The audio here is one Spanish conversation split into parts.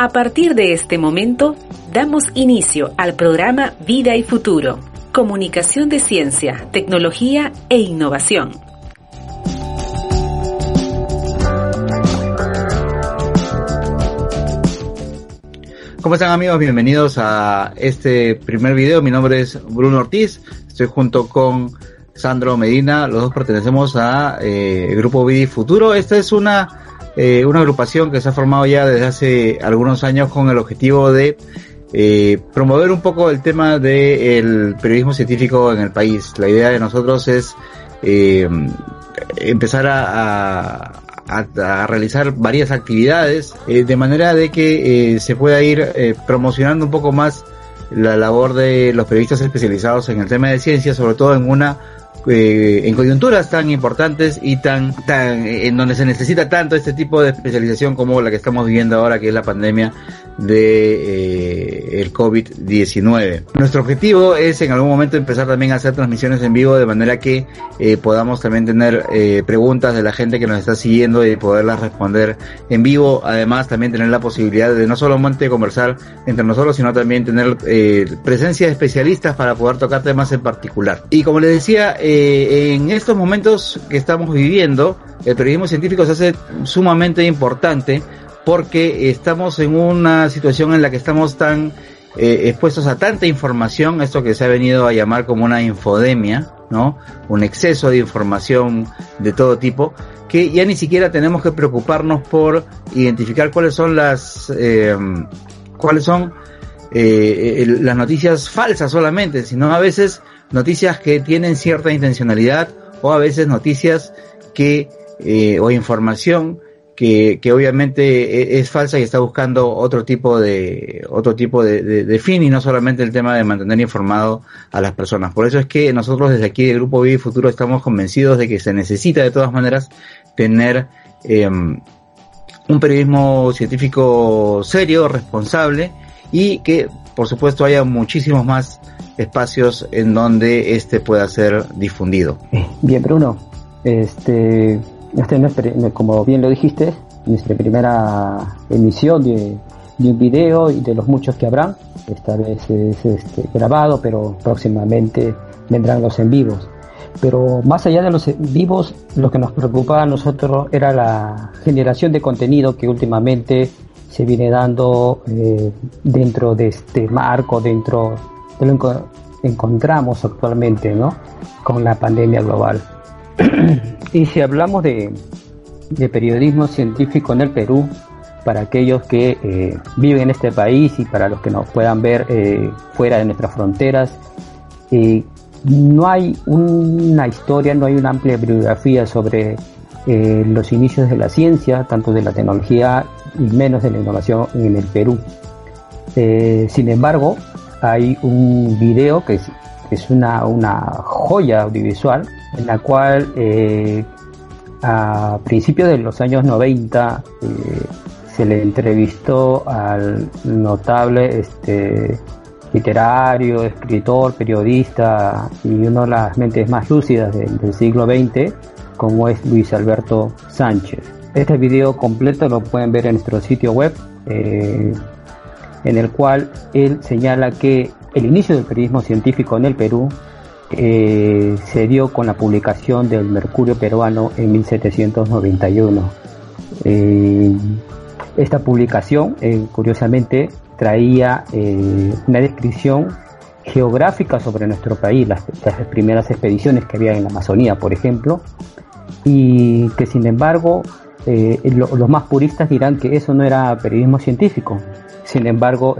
A partir de este momento, damos inicio al programa Vida y Futuro, Comunicación de Ciencia, Tecnología e Innovación. ¿Cómo están amigos? Bienvenidos a este primer video. Mi nombre es Bruno Ortiz. Estoy junto con Sandro Medina. Los dos pertenecemos a eh, Grupo Vida y Futuro. Esta es una eh, una agrupación que se ha formado ya desde hace algunos años con el objetivo de eh, promover un poco el tema del periodismo científico en el país. La idea de nosotros es eh, empezar a, a, realizar varias actividades de manera de que se pueda ir promocionando un poco más la labor de los periodistas especializados en el tema de ciencia, sobre todo en una eh, en coyunturas tan importantes y tan, tan, en donde se necesita tanto este tipo de especialización como la que estamos viviendo ahora, que es la pandemia de eh, el COVID-19. Nuestro objetivo es en algún momento empezar también a hacer transmisiones en vivo de manera que eh, podamos también tener eh, preguntas de la gente que nos está siguiendo y poderlas responder en vivo. Además, también tener la posibilidad de no solamente conversar entre nosotros, sino también tener eh, presencia de especialistas para poder tocar temas en particular. Y como les decía, eh, en estos momentos que estamos viviendo, el periodismo científico se hace sumamente importante porque estamos en una situación en la que estamos tan eh, expuestos a tanta información, esto que se ha venido a llamar como una infodemia, ¿no? Un exceso de información de todo tipo, que ya ni siquiera tenemos que preocuparnos por identificar cuáles son las, eh, cuáles son eh, las noticias falsas solamente, sino a veces noticias que tienen cierta intencionalidad o a veces noticias que, o información que, obviamente e, es, falsa y está buscando otro tipo de otro tipo de, de, fin y no solamente el tema de mantener informado a las personas. Por eso es que nosotros desde aquí del Grupo Vivi Futuro estamos convencidos de que se necesita de todas maneras tener eh, un periodismo científico serio, responsable y que por supuesto haya muchísimos más espacios en donde este pueda ser difundido. Bien, Bruno, este este es, como bien lo dijiste, nuestra primera emisión de, un video y de los muchos que habrán. Esta vez es este, grabado, pero próximamente vendrán los en vivos. Pero más allá de los en vivos, lo que nos preocupaba a nosotros era la generación de contenido que últimamente se viene dando eh, dentro de este marco, dentro de lo que encontramos actualmente, ¿no? Con la pandemia global. y si hablamos de, periodismo científico en el Perú, para aquellos que eh, viven en este país y para los que nos puedan ver eh, fuera de nuestras fronteras, eh, no hay una historia, no hay una amplia bibliografía sobre los inicios de la ciencia, tanto de la tecnología y menos de la innovación en el Perú. sin embargo, hay un video que es, una joya audiovisual en la cual eh, a principios de los años 90 eh, se le entrevistó al notable este, literario, escritor, periodista y una de las mentes más lúcidas del siglo XX, como es Luis Alberto Sánchez. Este video completo lo pueden ver en nuestro sitio web, eh, en el cual él señala que el inicio del periodismo científico en el Perú eh, se dio con la publicación del Mercurio peruano en 1791. Eh, esta publicación, eh, curiosamente, traía una descripción geográfica sobre nuestro país, las, primeras expediciones que había en la Amazonía, por ejemplo, y que sin embargo los más puristas dirán que eso no era periodismo científico. Sin embargo,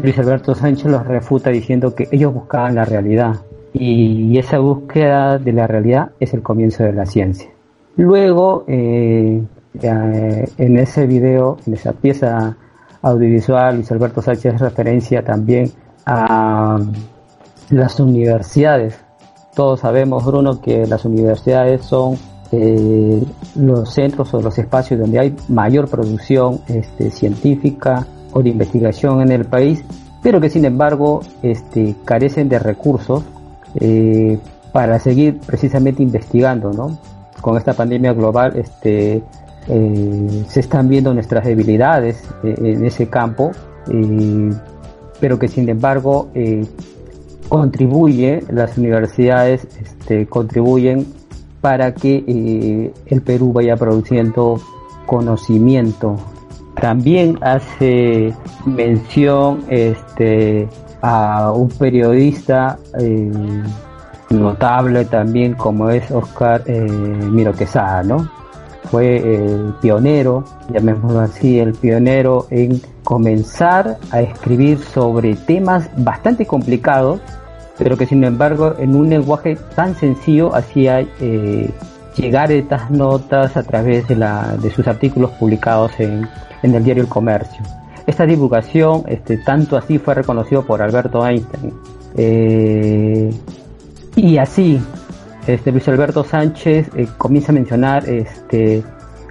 Luis Alberto Sánchez los refuta diciendo que ellos buscaban la realidad, y esa búsqueda de la realidad es el comienzo de la ciencia. Luego, eh, en ese video, en esa pieza audiovisual, Luis Alberto Sánchez hace referencia también a las universidades. Todos sabemos, Bruno, que las universidades son eh, los centros o los espacios donde hay mayor producción este, científica o de investigación en el país, pero que sin embargo este, carecen de recursos eh, para seguir precisamente investigando, ¿no? Con esta pandemia global, este, eh, se están viendo nuestras debilidades eh, en ese campo, pero que sin embargo contribuye, las universidades este, contribuyen para que el Perú vaya produciendo conocimiento. También hace mención este, a un periodista notable también como es Oscar eh, Miro Quesada, ¿no? Fue el pionero, llamémoslo así, el pionero en comenzar a escribir sobre temas bastante complicados, pero que sin embargo en un lenguaje tan sencillo hacía eh, llegar estas notas a través de, la, de sus artículos publicados en el diario El Comercio. Esta divulgación, este, tanto así fue reconocido por Alberto Einstein. Eh, y así, este, Luis Alberto Sánchez eh, comienza a mencionar este,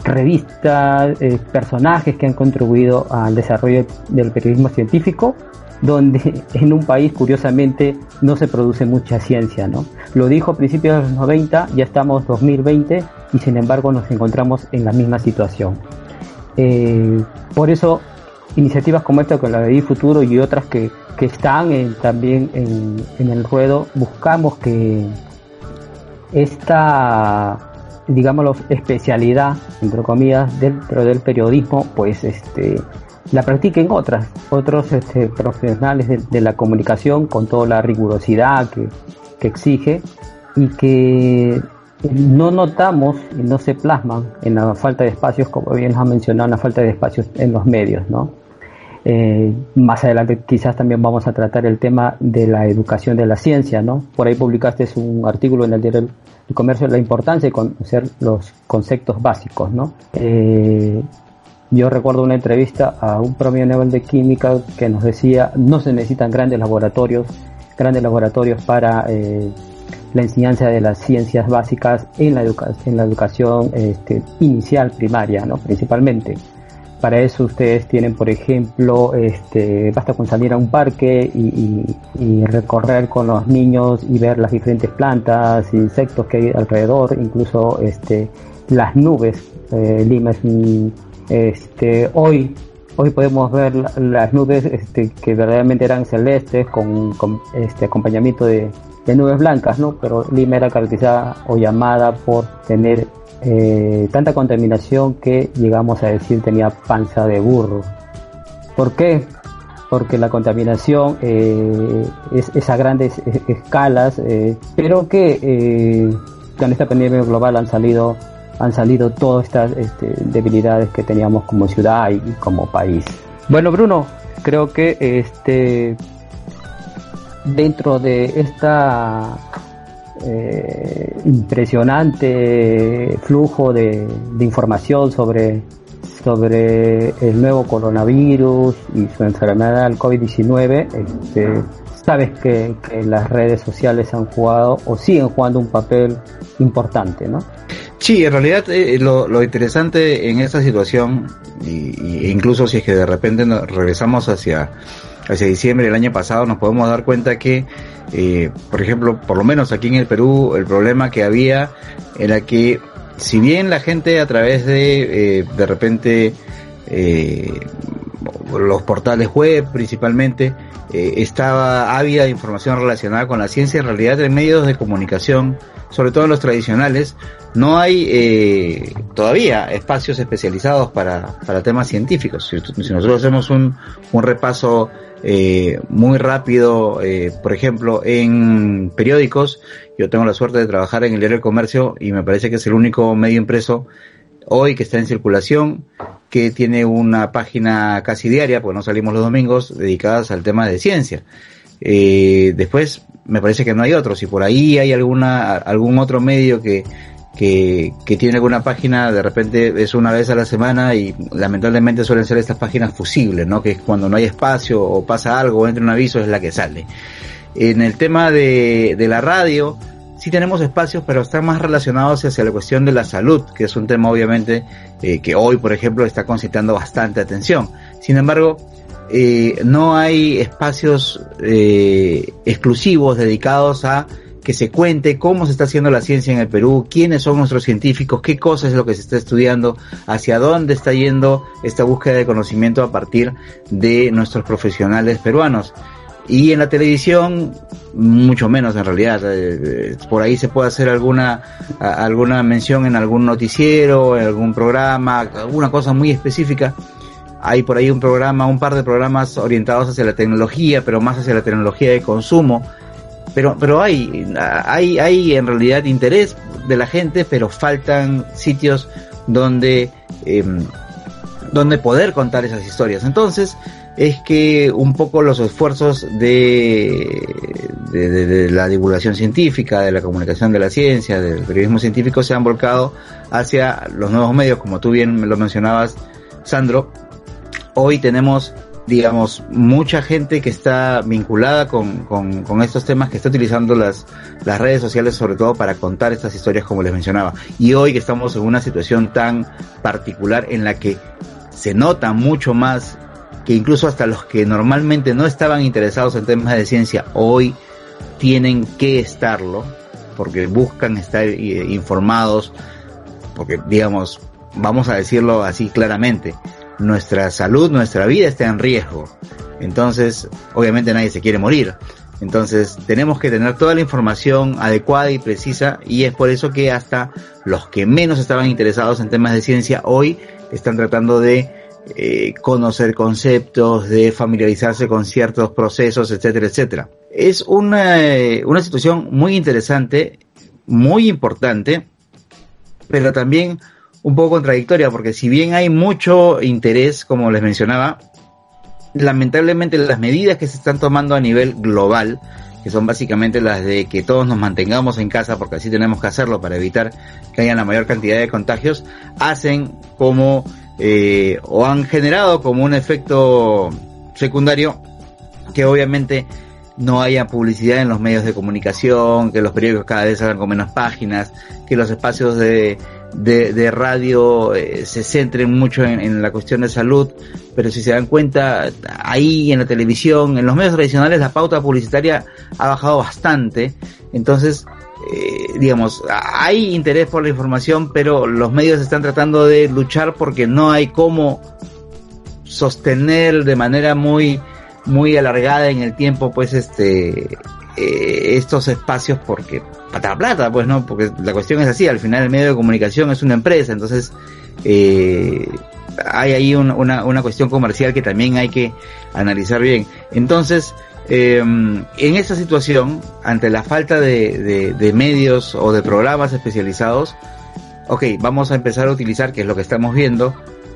revistas, eh, personajes que han contribuido al desarrollo del periodismo científico, donde en un país curiosamente no se produce mucha ciencia, ¿no? Lo dijo a principios de los 90, ya estamos 2020 y sin embargo nos encontramos en la misma situación. Por eso iniciativas como esta con la de Futuro y otras que que están también en, el ruedo, buscamos que esta, digamos, especialidad, entre comillas, dentro del periodismo, pues este, la practiquen otras, otros este, profesionales de, la comunicación con toda la rigurosidad que, que exige y que no notamos y no se plasman en la falta de espacios, como bien nos ha mencionado, la falta de espacios en los medios, ¿no? Eh, más adelante quizás también vamos a tratar el tema de la educación de la ciencia, ¿no? Por ahí publicaste un artículo en el diario El Comercio la importancia de conocer los conceptos básicos, ¿no? Eh, yo recuerdo una entrevista a un premio Nobel de Química que nos decía no se necesitan grandes laboratorios, grandes laboratorios para eh, la enseñanza de las ciencias básicas en la, en la educación este, inicial, primaria, ¿no? Principalmente para eso ustedes tienen, por ejemplo, este, basta con salir a un parque y, recorrer con los niños y ver las diferentes plantas, insectos que hay alrededor, incluso este, las nubes. Eh, Lima es este, hoy hoy podemos ver las nubes este, que verdaderamente eran celestes con, este acompañamiento de, de, nubes blancas, ¿no? Pero Lima era caracterizada o llamada por tener eh, tanta contaminación que llegamos a decir tenía panza de burro. ¿Por qué? Porque la contaminación eh, es, a grandes escalas, eh, pero que con esta pandemia global han salido han salido todas estas este, debilidades que teníamos como ciudad y, como país. Bueno, Bruno, creo que este dentro de esta eh, impresionante flujo de, información sobre, sobre el nuevo coronavirus y su enfermedad, el COVID-19. Este, sabes que, las redes sociales han jugado o siguen jugando un papel importante, ¿no? Sí, en realidad eh, lo, interesante en esta situación, y, incluso si es que de repente nos regresamos hacia, hacia diciembre del año pasado, nos podemos dar cuenta que eh, por ejemplo, por lo menos aquí en el Perú, el problema que había era que si bien la gente a través de, eh, de repente, eh, los portales web principalmente, estaba ávida de información relacionada con la ciencia, en realidad en medios de comunicación, sobre todo en los tradicionales, no hay eh, todavía espacios especializados para, para temas científicos. Si, nosotros hacemos un, un repaso eh, muy rápido, eh, por ejemplo, en periódicos. Yo tengo la suerte de trabajar en el diario comercio y me parece que es el único medio impreso hoy que está en circulación, que tiene una página casi diaria, porque no salimos los domingos, dedicadas al tema de ciencia. Eh, después, me parece que no hay otros. Si por ahí hay alguna, algún otro medio que, que, que tiene alguna página, de repente es una vez a la semana y lamentablemente suelen ser estas páginas fusibles, ¿no? Que es cuando no hay espacio o pasa algo o entra un aviso es la que sale. En el tema de, de la radio, sí tenemos espacios, pero están más relacionados hacia la cuestión de la salud, que es un tema obviamente eh, que hoy, por ejemplo, está concitando bastante atención. Sin embargo, eh, no hay espacios eh, exclusivos dedicados a que se cuente cómo se está haciendo la ciencia en el Perú, quiénes son nuestros científicos, qué cosas es lo que se está estudiando, hacia dónde está yendo esta búsqueda de conocimiento a partir de nuestros profesionales peruanos. Y en la televisión, mucho menos en realidad. Eh, eh, por ahí se puede hacer alguna, alguna mención en algún noticiero, en algún programa, alguna cosa muy específica. Hay por ahí un programa, un par de programas orientados hacia la tecnología, pero más hacia la tecnología de consumo. Pero, pero hay, hay, hay en realidad interés de la gente, pero faltan sitios donde, em, donde poder contar esas historias. Entonces, es que un poco los esfuerzos de, de, la divulgación científica, de la comunicación de la ciencia, del periodismo científico se han volcado hacia los nuevos medios, como tú bien lo mencionabas, Sandro. Hoy tenemos, digamos, mucha gente que está vinculada con, con, estos temas, que está utilizando las, las redes sociales sobre todo para contar estas historias como les mencionaba. Y hoy que estamos en una situación tan particular en la que se nota mucho más que incluso hasta los que normalmente no estaban interesados en temas de ciencia hoy tienen que estarlo, porque buscan estar eh, informados, porque digamos, vamos a decirlo así claramente, nuestra salud, nuestra vida está en riesgo. Entonces, obviamente nadie se quiere morir. Entonces, tenemos que tener toda la información adecuada y precisa y es por eso que hasta los que menos estaban interesados en temas de ciencia hoy están tratando de eh, conocer conceptos, de familiarizarse con ciertos procesos, etcétera, etcétera. Es una, eh, una situación muy interesante, muy importante, pero también un poco contradictoria, porque si bien hay mucho interés, como les mencionaba, lamentablemente las medidas que se están tomando a nivel global, que son básicamente las de que todos nos mantengamos en casa, porque así tenemos que hacerlo para evitar que haya la mayor cantidad de contagios, hacen como eh, o han generado como un efecto secundario que obviamente no haya publicidad en los medios de comunicación, que los periódicos cada vez hagan con menos páginas, que los espacios de, de, radio eh, se centren mucho en, en, la cuestión de salud, pero si se dan cuenta, ahí en la televisión, en los medios tradicionales, la pauta publicitaria ha bajado bastante, entonces eh, digamos, hay interés por la información, pero los medios están tratando de luchar porque no hay cómo sostener de manera muy, muy alargada en el tiempo, pues, este, eh, estos espacios porque para plata, pues, ¿no? Porque la cuestión es así, al final el medio de comunicación es una empresa, entonces, eh, hay ahí una, una cuestión comercial que también hay que analizar bien. Entonces, eh, en esta situación, ante la falta de, de, medios o de programas especializados, ok, vamos a empezar a utilizar, que es lo que estamos viendo,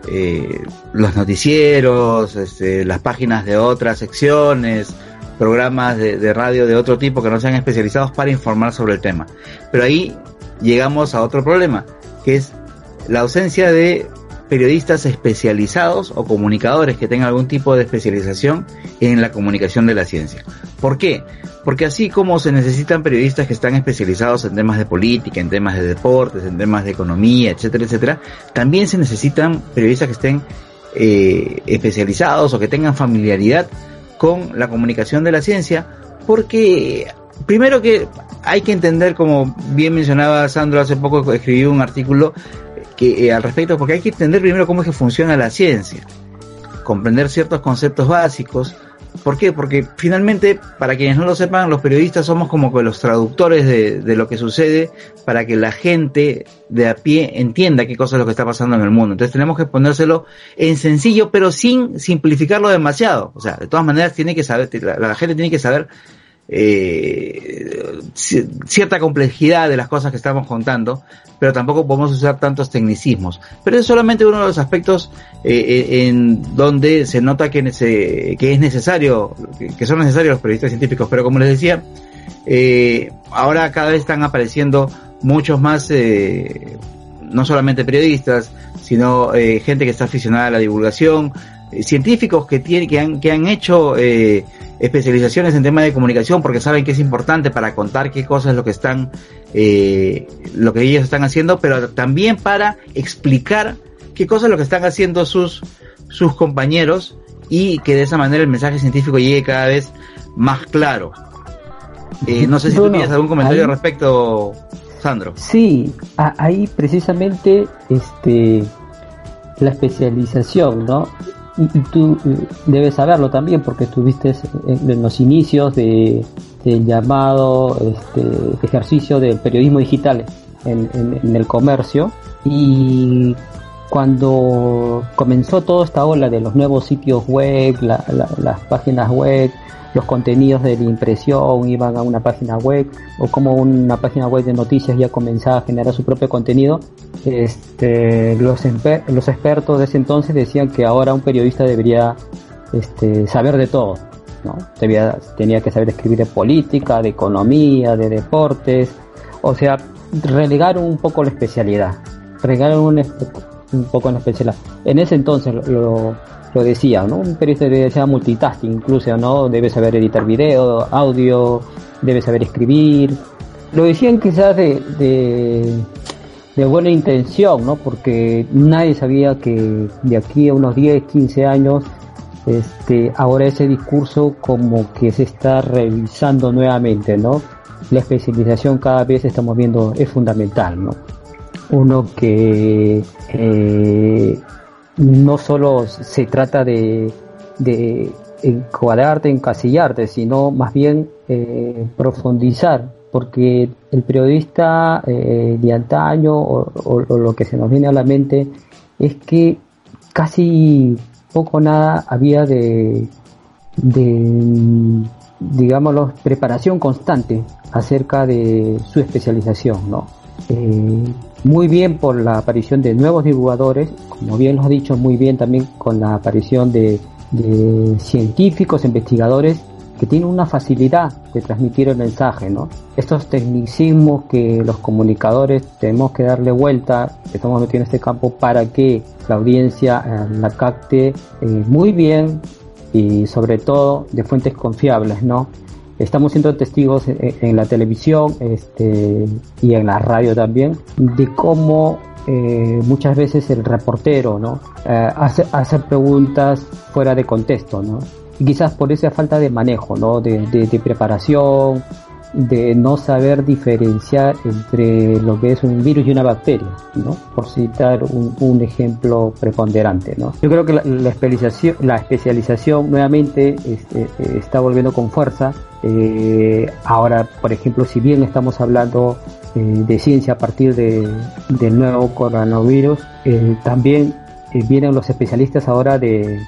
eh, los noticieros, este, las páginas de otras secciones, programas de, radio de otro tipo que no sean especializados para informar sobre el tema. Pero ahí llegamos a otro problema, que es la ausencia de periodistas especializados o comunicadores que tengan algún tipo de especialización en la comunicación de la ciencia. ¿Por qué? Porque así como se necesitan periodistas que están especializados en temas de política, en temas de deportes, en temas de economía, etcétera, etcétera, también se necesitan periodistas que estén eh, especializados o que tengan familiaridad con la comunicación de la ciencia, porque primero que hay que entender, como bien mencionaba Sandro hace poco, escribió un artículo eh, al respecto, porque hay que entender primero cómo es que funciona la ciencia, comprender ciertos conceptos básicos. ¿Por qué? Porque finalmente, para quienes no lo sepan, los periodistas somos como que los traductores de, lo que sucede para que la gente de a pie entienda qué cosa es lo que está pasando en el mundo. Entonces tenemos que ponérselo en sencillo, pero sin simplificarlo demasiado. O sea, de todas maneras tiene que saber, la gente tiene que saber eh, cierta complejidad de las cosas que estamos contando, pero tampoco podemos usar tantos tecnicismos. Pero es solamente uno de los aspectos eh, eh en donde se nota que, es necesario, que son necesarios los periodistas científicos, pero como les decía, eh, ahora cada vez están apareciendo muchos más, eh, no solamente periodistas, sino gente que está aficionada a la divulgación, científicos que tienen, que han, que han hecho eh, especializaciones en temas de comunicación porque saben que es importante para contar qué cosas es lo que están, eh, lo que ellos están haciendo, pero también para explicar qué cosas es lo que están haciendo sus, sus compañeros y que de esa manera el mensaje científico llegue cada vez más claro. Eh, no sé si tú tienes algún comentario al respecto, Sandro. Sí, ahí precisamente este la especialización, ¿no? Y, tú eh, debes saberlo también porque estuviste en, los inicios de, del llamado este, ejercicio del periodismo digital en, el comercio. Y cuando comenzó toda esta ola de los nuevos sitios web, las páginas web, los contenidos de la impresión iban a una página web o como una página web de noticias ya comenzaba a generar su propio contenido, este, los, expertos de ese entonces decían que ahora un periodista debería este, saber de todo. ¿no? tenía que saber escribir de política, de economía, de deportes, o sea, relegaron un poco la especialidad, relegaron un, un poco la especialidad. En ese entonces lo, lo decía, ¿no? Un periodista debe ser multitasking incluso, ¿no? Debe saber editar video, audio, debe saber escribir. Lo decían quizás de, de, buena intención, ¿no? Porque nadie sabía que de aquí a unos 10, 15 años, este, ahora ese discurso como que se está revisando nuevamente, ¿no? La especialización cada vez estamos viendo es fundamental, ¿no? Uno que eh, no solo se trata de, de encuadrarte, encasillarte, sino más bien eh, profundizar, porque el periodista eh, de antaño o, lo que se nos viene a la mente es que casi poco nada había de, de preparación constante acerca de su especialización, ¿no? Muy bien por la aparición de nuevos divulgadores, como bien lo ha dicho, muy bien también con la aparición de, científicos, investigadores que tienen una facilidad de transmitir el mensaje, ¿no? Estos tecnicismos que los comunicadores tenemos que darle vuelta, estamos metidos en este campo para que la audiencia eh, la capte eh, muy bien y sobre todo de fuentes confiables, ¿no? Estamos siendo testigos en, la televisión este, y en la radio también de cómo eh, muchas veces el reportero ¿no? Eh, hace, preguntas fuera de contexto ¿no? y quizás por esa falta de manejo ¿no? de, de preparación de no saber diferenciar entre lo que es un virus y una bacteria, ¿no? Por citar un, ejemplo preponderante, ¿no? Yo creo que la, especialización, la especialización nuevamente este, está volviendo con fuerza. Eh, ahora, por ejemplo, si bien estamos hablando eh, de ciencia a partir de, del nuevo coronavirus, eh, también vienen los especialistas ahora de,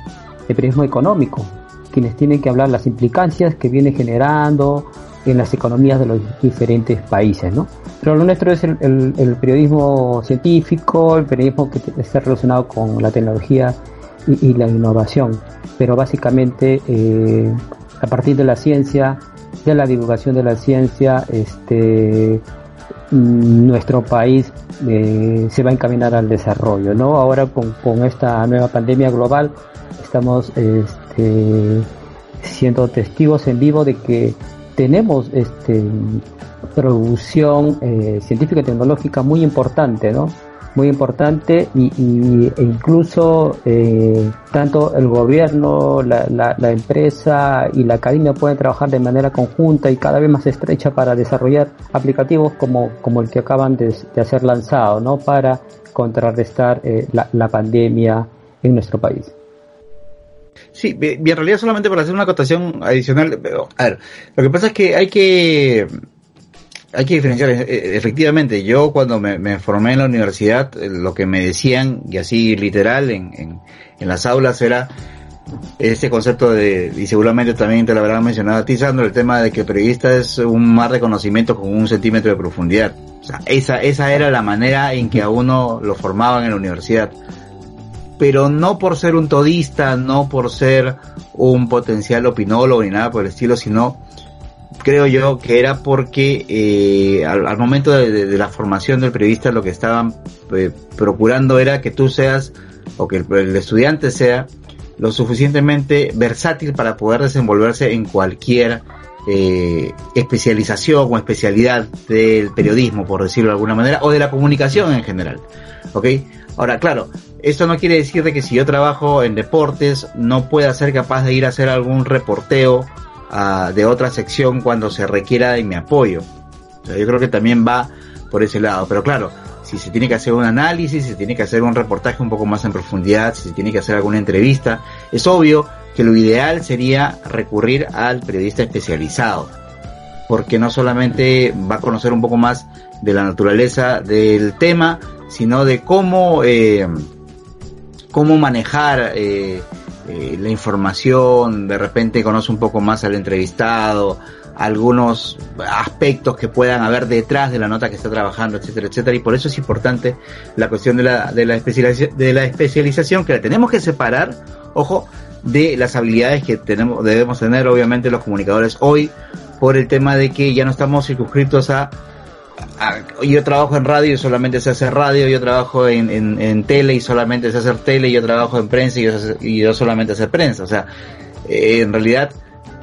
de periodismo económico, quienes tienen que hablar las implicancias que viene generando en las economías de los diferentes países, ¿no? Pero lo nuestro es el, periodismo científico, el periodismo que está relacionado con la tecnología y, la innovación, pero básicamente a partir de la ciencia, de la divulgación de la ciencia, este mm, nuestro país eh, se va a encaminar al desarrollo, ¿no? Ahora con, con esta nueva pandemia global estamos este, siendo testigos en vivo de que tenemos este producción eh, científica y tecnológica muy importante, ¿no? Muy importante y, e incluso eh, tanto el gobierno, la, la, empresa y la academia pueden trabajar de manera conjunta y cada vez más estrecha para desarrollar aplicativos como, como el que acaban de, de hacer lanzado, ¿no? Para contrarrestar eh, la, la pandemia en nuestro país. Sí, en realidad solamente para hacer una acotación adicional, a ver, lo que pasa es que hay que hay que diferenciar, e, e, efectivamente, yo cuando me, formé en la universidad, eh, lo que me decían, y así literal, en, en, las aulas era ese concepto de, y seguramente también te lo habrán mencionado a ti, Sandro, el tema de que el periodista es un mar de conocimiento con un centímetro de profundidad. O sea, esa, esa era la manera en que a uno lo formaban en la universidad pero no por ser un todista, no por ser un potencial opinólogo ni nada por el estilo, sino creo yo que era porque eh, al, momento de, la formación del periodista lo que estaban eh, procurando era que tú seas o que el, estudiante sea lo suficientemente versátil para poder desenvolverse en cualquier eh, especialización o especialidad del periodismo, por decirlo de alguna manera, o de la comunicación en general. ¿Ok? Ahora, claro, esto no quiere decir de que si yo trabajo en deportes no pueda ser capaz de ir a hacer algún reporteo de otra sección cuando se requiera de mi apoyo. yo creo que también va por ese lado. Pero claro, si se tiene que hacer un análisis, si se tiene que hacer un reportaje un poco más en profundidad, si se tiene que hacer alguna entrevista, es obvio que lo ideal sería recurrir al periodista especializado, porque no solamente va a conocer un poco más de la naturaleza del tema, sino de cómo, eh, cómo manejar eh, eh, la información, de repente conoce un poco más al entrevistado, algunos aspectos que puedan haber detrás de la nota que está trabajando, etcétera, etcétera. Y por eso es importante la cuestión de la, de la, especialización, de la especialización, que la tenemos que separar, ojo, de las habilidades que tenemos, debemos tener obviamente los comunicadores hoy, por el tema de que ya no estamos circunscritos a, yo trabajo en radio y solamente se hace radio, yo trabajo en, en, tele y solamente se hace tele, yo trabajo en prensa y yo, y yo solamente hacer prensa. O sea, eh, en realidad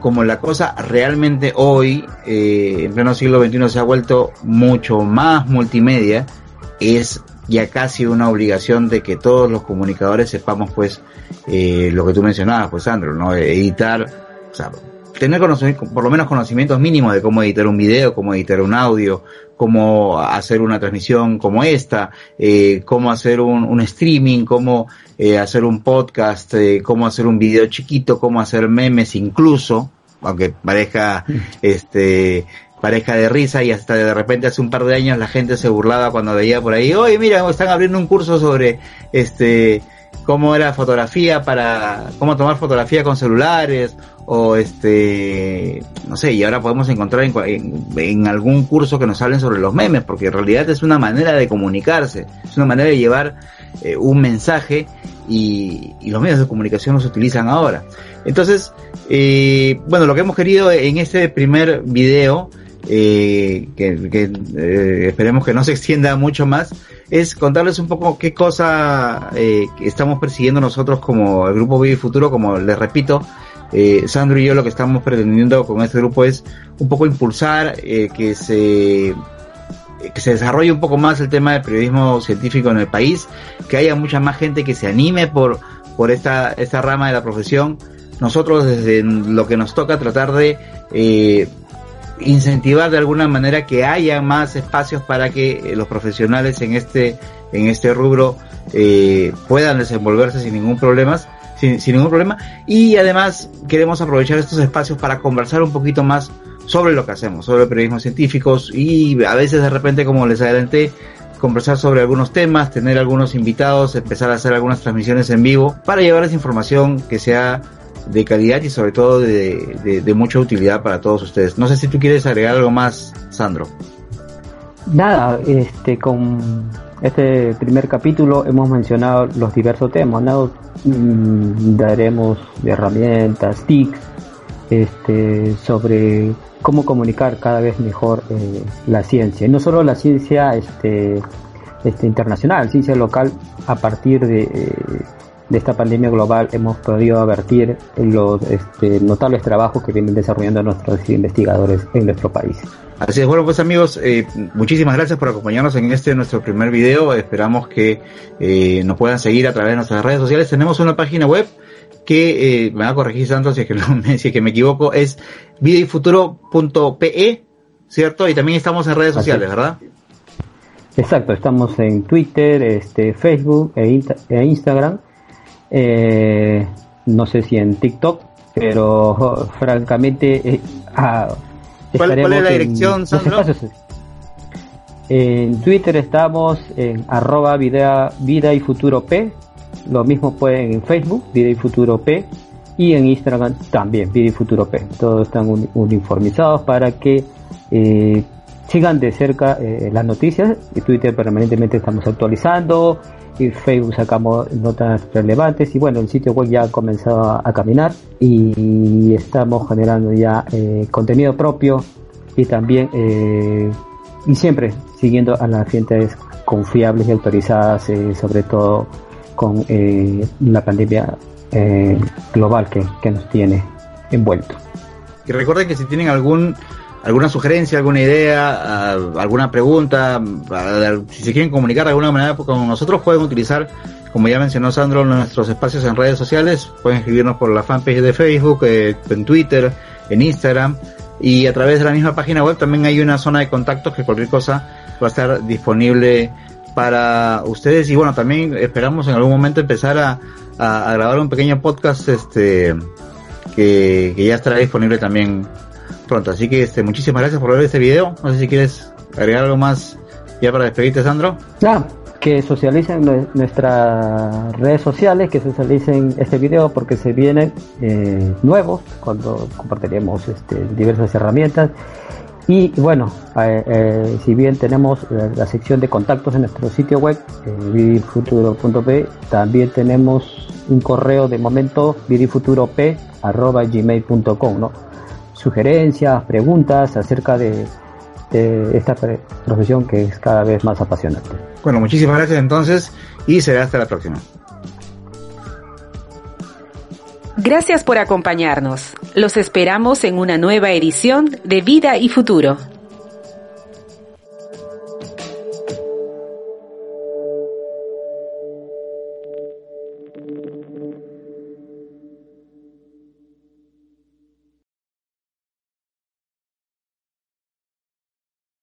como la cosa realmente hoy, eh, en pleno siglo XXI, se ha vuelto mucho más multimedia, es ya casi una obligación de que todos los comunicadores sepamos pues eh, lo que tú mencionabas, pues Sandro, ¿no? Editar, o sea, tener conocimiento, por lo menos conocimientos mínimos de cómo editar un video, cómo editar un audio, cómo hacer una transmisión como esta, eh, cómo hacer un, un streaming, cómo eh, hacer un podcast, eh, cómo hacer un video chiquito, cómo hacer memes incluso, aunque parezca este pareja de risa y hasta de repente hace un par de años la gente se burlaba cuando veía por ahí, oye mira, están abriendo un curso sobre este cómo era fotografía para cómo tomar fotografía con celulares o este no sé y ahora podemos encontrar en, en, algún curso que nos hablen sobre los memes porque en realidad es una manera de comunicarse es una manera de llevar eh, un mensaje y, y, los medios de comunicación los utilizan ahora. Entonces eh, bueno lo que hemos querido en este primer video eh, que, que eh, esperemos que no se extienda mucho más, es contarles un poco qué cosa eh, estamos persiguiendo nosotros como el grupo Vive Futuro, como les repito, eh, Sandro y yo lo que estamos pretendiendo con este grupo es un poco impulsar eh, que se que se desarrolle un poco más el tema del periodismo científico en el país, que haya mucha más gente que se anime por, por esta, esta rama de la profesión. Nosotros desde lo que nos toca tratar de eh, incentivar de alguna manera que haya más espacios para que eh, los profesionales en este en este rubro eh, puedan desenvolverse sin ningún problema sin, ningún problema. Y además queremos aprovechar estos espacios para conversar un poquito más sobre lo que hacemos sobre periodismo científicos y a veces de repente como les adelanté conversar sobre algunos temas tener algunos invitados empezar a hacer algunas transmisiones en vivo para llevarles información que sea de calidad y sobre todo de, de, mucha utilidad para todos ustedes. No sé si tú quieres agregar algo más, Sandro. Nada, este con este primer capítulo hemos mencionado los diversos temas, ¿no? Mm, daremos herramientas, tics, este, sobre cómo comunicar cada vez mejor eh, la ciencia. Y no solo la ciencia este, este, internacional, ciencia local a partir de, eh, de esta pandemia global hemos podido advertir los este, notables trabajos que vienen desarrollando nuestros investigadores en nuestro país. Así es, bueno pues amigos, eh, muchísimas gracias por acompañarnos en este nuestro primer video. Esperamos que eh, nos puedan seguir a través de nuestras redes sociales. Tenemos una página web que eh, me va a corregir Santos si es que, si es que me equivoco, es videifuturo.pe, ¿cierto? Y también estamos en redes sociales, ¿verdad? Exacto, estamos en Twitter, este, Facebook e, e Instagram eh, no sé si en TikTok, pero francamente... Eh, ah, ¿Cuál, es la dirección, Sandro? En Twitter estamos en arroba vida, vida y futuro P. Lo mismo pueden en Facebook, Vida y Futuro P. Y en Instagram también, Vida y Futuro P. Todos están uniformizados para que eh, sigan de cerca eh, las noticias. En Twitter permanentemente estamos actualizando y Facebook sacamos notas relevantes y bueno, el sitio web ya ha comenzado a, caminar y estamos generando ya eh, contenido propio y también eh, y siempre siguiendo a las fuentes confiables y autorizadas, sobre todo con la pandemia global que, que nos tiene envuelto. Y recuerden que si tienen algún alguna sugerencia, alguna idea, alguna pregunta, si se quieren comunicar de alguna manera con nosotros, pueden utilizar, como ya mencionó Sandro, nuestros espacios en redes sociales, pueden escribirnos por la fanpage de Facebook, eh, en Twitter, en Instagram. Y a través de la misma página web también hay una zona de contactos que cualquier cosa va a estar disponible para ustedes. Y bueno también esperamos en algún momento empezar a, grabar un pequeño podcast este que, ya estará disponible también pronto así que este muchísimas gracias por ver este video no sé si quieres agregar algo más ya para despedirte Sandro ya que socialicen nuestras redes sociales, que socialicen este video porque se vienen eh, nuevos cuando compartiremos este, diversas herramientas. Y bueno, eh, eh, si bien tenemos la, sección de contactos en nuestro sitio web, vidifuturo.p, también tenemos un correo de momento vidifuturop.gmail.com, ¿no? Sugerencias, preguntas acerca de esta profesión que es cada vez más apasionante. Bueno, muchísimas gracias entonces y será hasta la próxima. Gracias por acompañarnos. Los esperamos en una nueva edición de Vida y Futuro.